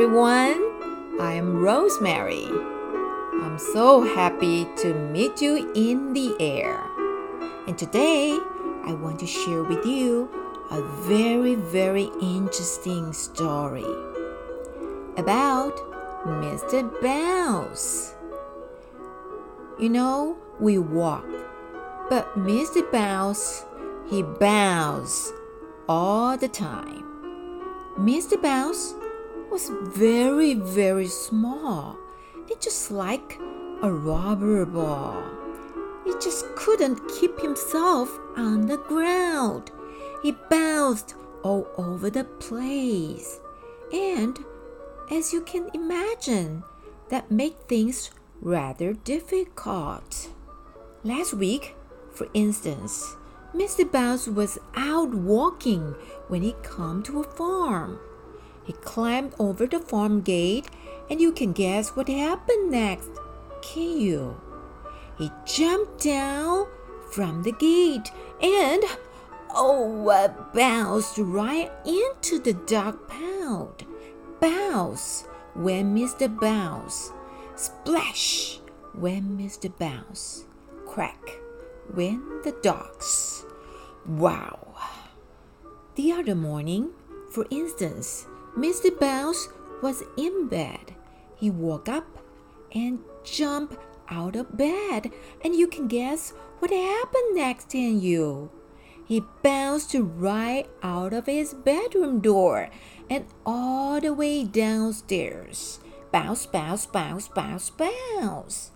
everyone. I am Rosemary. I'm so happy to meet you in the air. And today, I want to share with you a very, very interesting story about Mr. Bounce. You know, we walk, but Mr. Bounce, he bows all the time. Mr. Bounce was very, very small. It just like a rubber ball. He just couldn't keep himself on the ground. He bounced all over the place. And as you can imagine, that made things rather difficult. Last week, for instance, Mr. Bounce was out walking when he came to a farm. He climbed over the farm gate, and you can guess what happened next, can you? He jumped down from the gate and, oh, uh, bounced right into the dog pound. Bounce went Mr. Bounce. Splash went Mr. Bounce. Crack went the dogs. Wow. The other morning, for instance, Mr. Bounce was in bed. He woke up and jumped out of bed, and you can guess what happened next, can you? He bounced right out of his bedroom door and all the way downstairs. Bounce, bounce, bounce, bounce, bounce.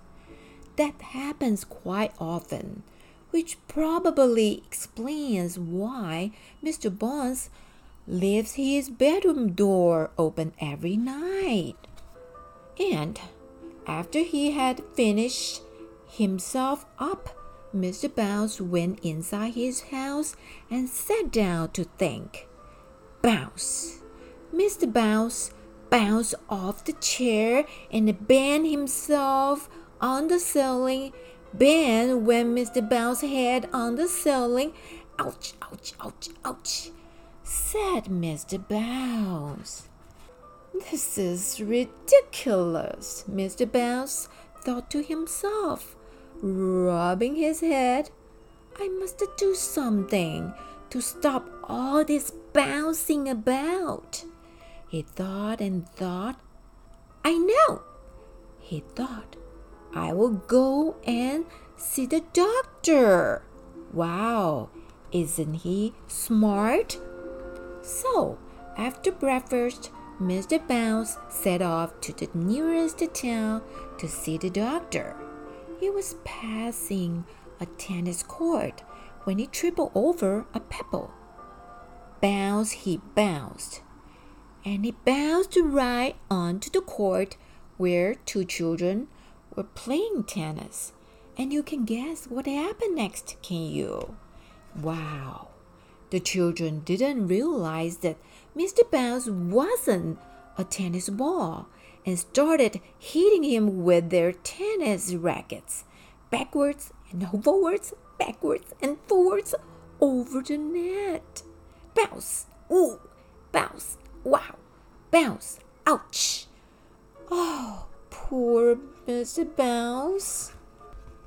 That happens quite often, which probably explains why Mr. Bounce leaves his bedroom door open every night. And after he had finished himself up, Mr. Bounce went inside his house and sat down to think. Bounce! Mr. Bounce bounced off the chair and banged himself on the ceiling. Bang when Mr. Bounce head on the ceiling. Ouch, ouch, ouch, ouch said Mr. Bounce. This is ridiculous, Mr. Bounce thought to himself, rubbing his head. I must do something to stop all this bouncing about. He thought and thought. I know, he thought. I will go and see the doctor. Wow, isn't he smart? So, after breakfast, Mr. Bounce set off to the nearest town to see the doctor. He was passing a tennis court when he tripped over a pebble. Bounce he bounced, and he bounced right onto the court where two children were playing tennis. And you can guess what happened next, can you? Wow! The children didn't realize that Mr. Bounce wasn't a tennis ball and started hitting him with their tennis rackets backwards and forwards, backwards and forwards over the net. Bounce, ooh, bounce, wow, bounce, ouch. Oh, poor Mr. Bounce.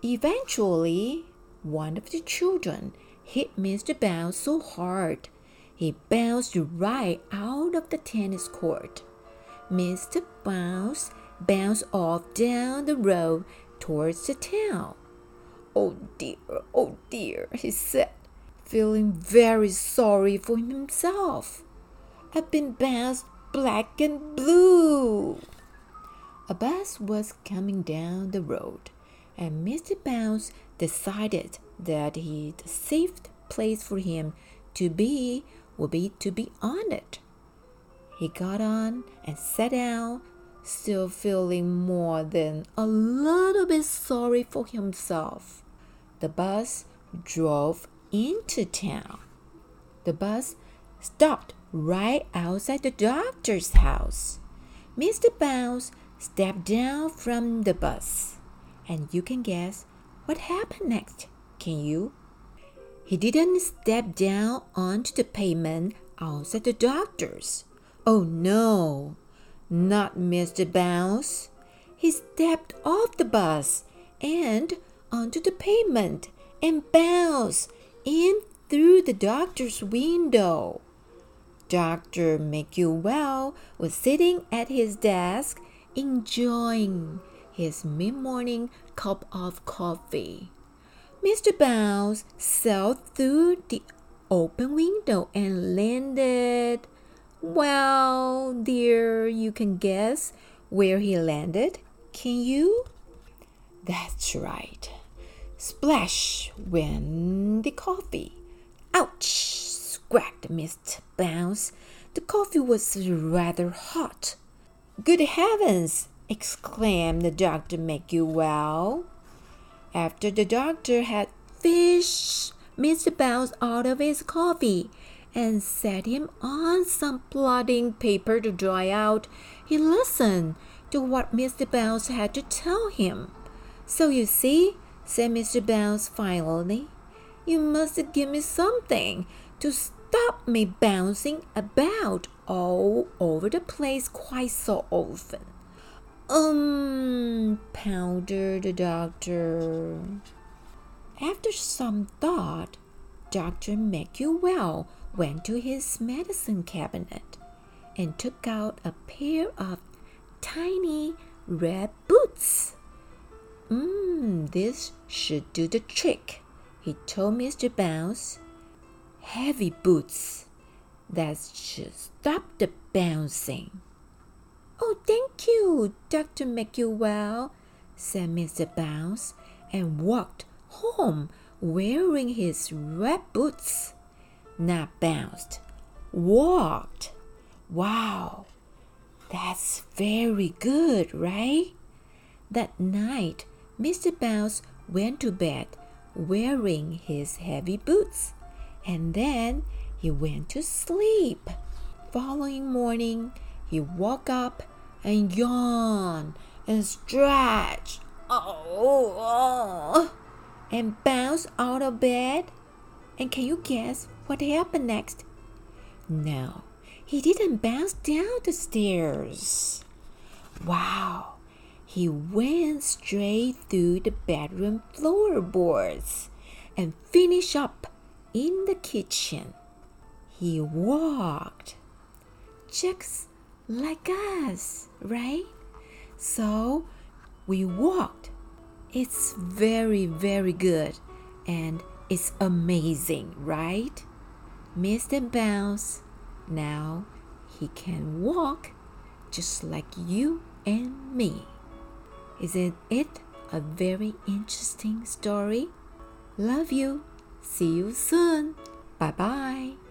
Eventually, one of the children hit Mr. Bounce so hard he bounced right out of the tennis court. Mr. Bounce bounced off down the road towards the town. Oh dear, oh dear, he said, feeling very sorry for himself. I've been bounced black and blue. A bus was coming down the road, and Mr. Bounce decided that the safe place for him to be would be to be on it. He got on and sat down, still feeling more than a little bit sorry for himself. The bus drove into town. The bus stopped right outside the doctor's house. Mr. Bounce stepped down from the bus, and you can guess what happened next, can you? He didn't step down onto the pavement outside the doctor's. Oh no! not Mr. Bounce. He stepped off the bus and onto the pavement and bounced in through the doctor's window. Dr. Makeyouwell was sitting at his desk enjoying his mid morning cup of coffee. Mr. Bounce sailed through the open window and landed. Well, dear, you can guess where he landed, can you? That's right. Splash went the coffee. Ouch! squawked Mr. Bounce. The coffee was rather hot. Good heavens! exclaimed the Dr. Makeyouwell. After the doctor had fished Mr. Bounce out of his coffee and set him on some blotting paper to dry out, he listened to what Mr. Bounce had to tell him. So you see, said Mr. Bounce finally, you must give me something to stop me bouncing about all over the place quite so often. Um, pondered the doctor. After some thought, Dr. Makeyouwell went to his medicine cabinet and took out a pair of tiny red boots. Mmm, this should do the trick, he told Mr. Bounce. Heavy boots. That should stop the bouncing. Oh, thank you, Dr. Makeyouwell, said Mr. Bounce, and walked home wearing his red boots. Not bounced, walked. Wow, that's very good, right? That night, Mr. Bounce went to bed wearing his heavy boots, and then he went to sleep. Following morning, he woke up and yawned and stretched. Oh, oh, and bounced out of bed. And can you guess what happened next? No, he didn't bounce down the stairs. Wow, he went straight through the bedroom floorboards and finished up in the kitchen. He walked just like us, right? So we walked. It's very, very good and it's amazing, right? Mr. Bounce, now he can walk just like you and me. Isn't it a very interesting story? Love you. See you soon. Bye bye.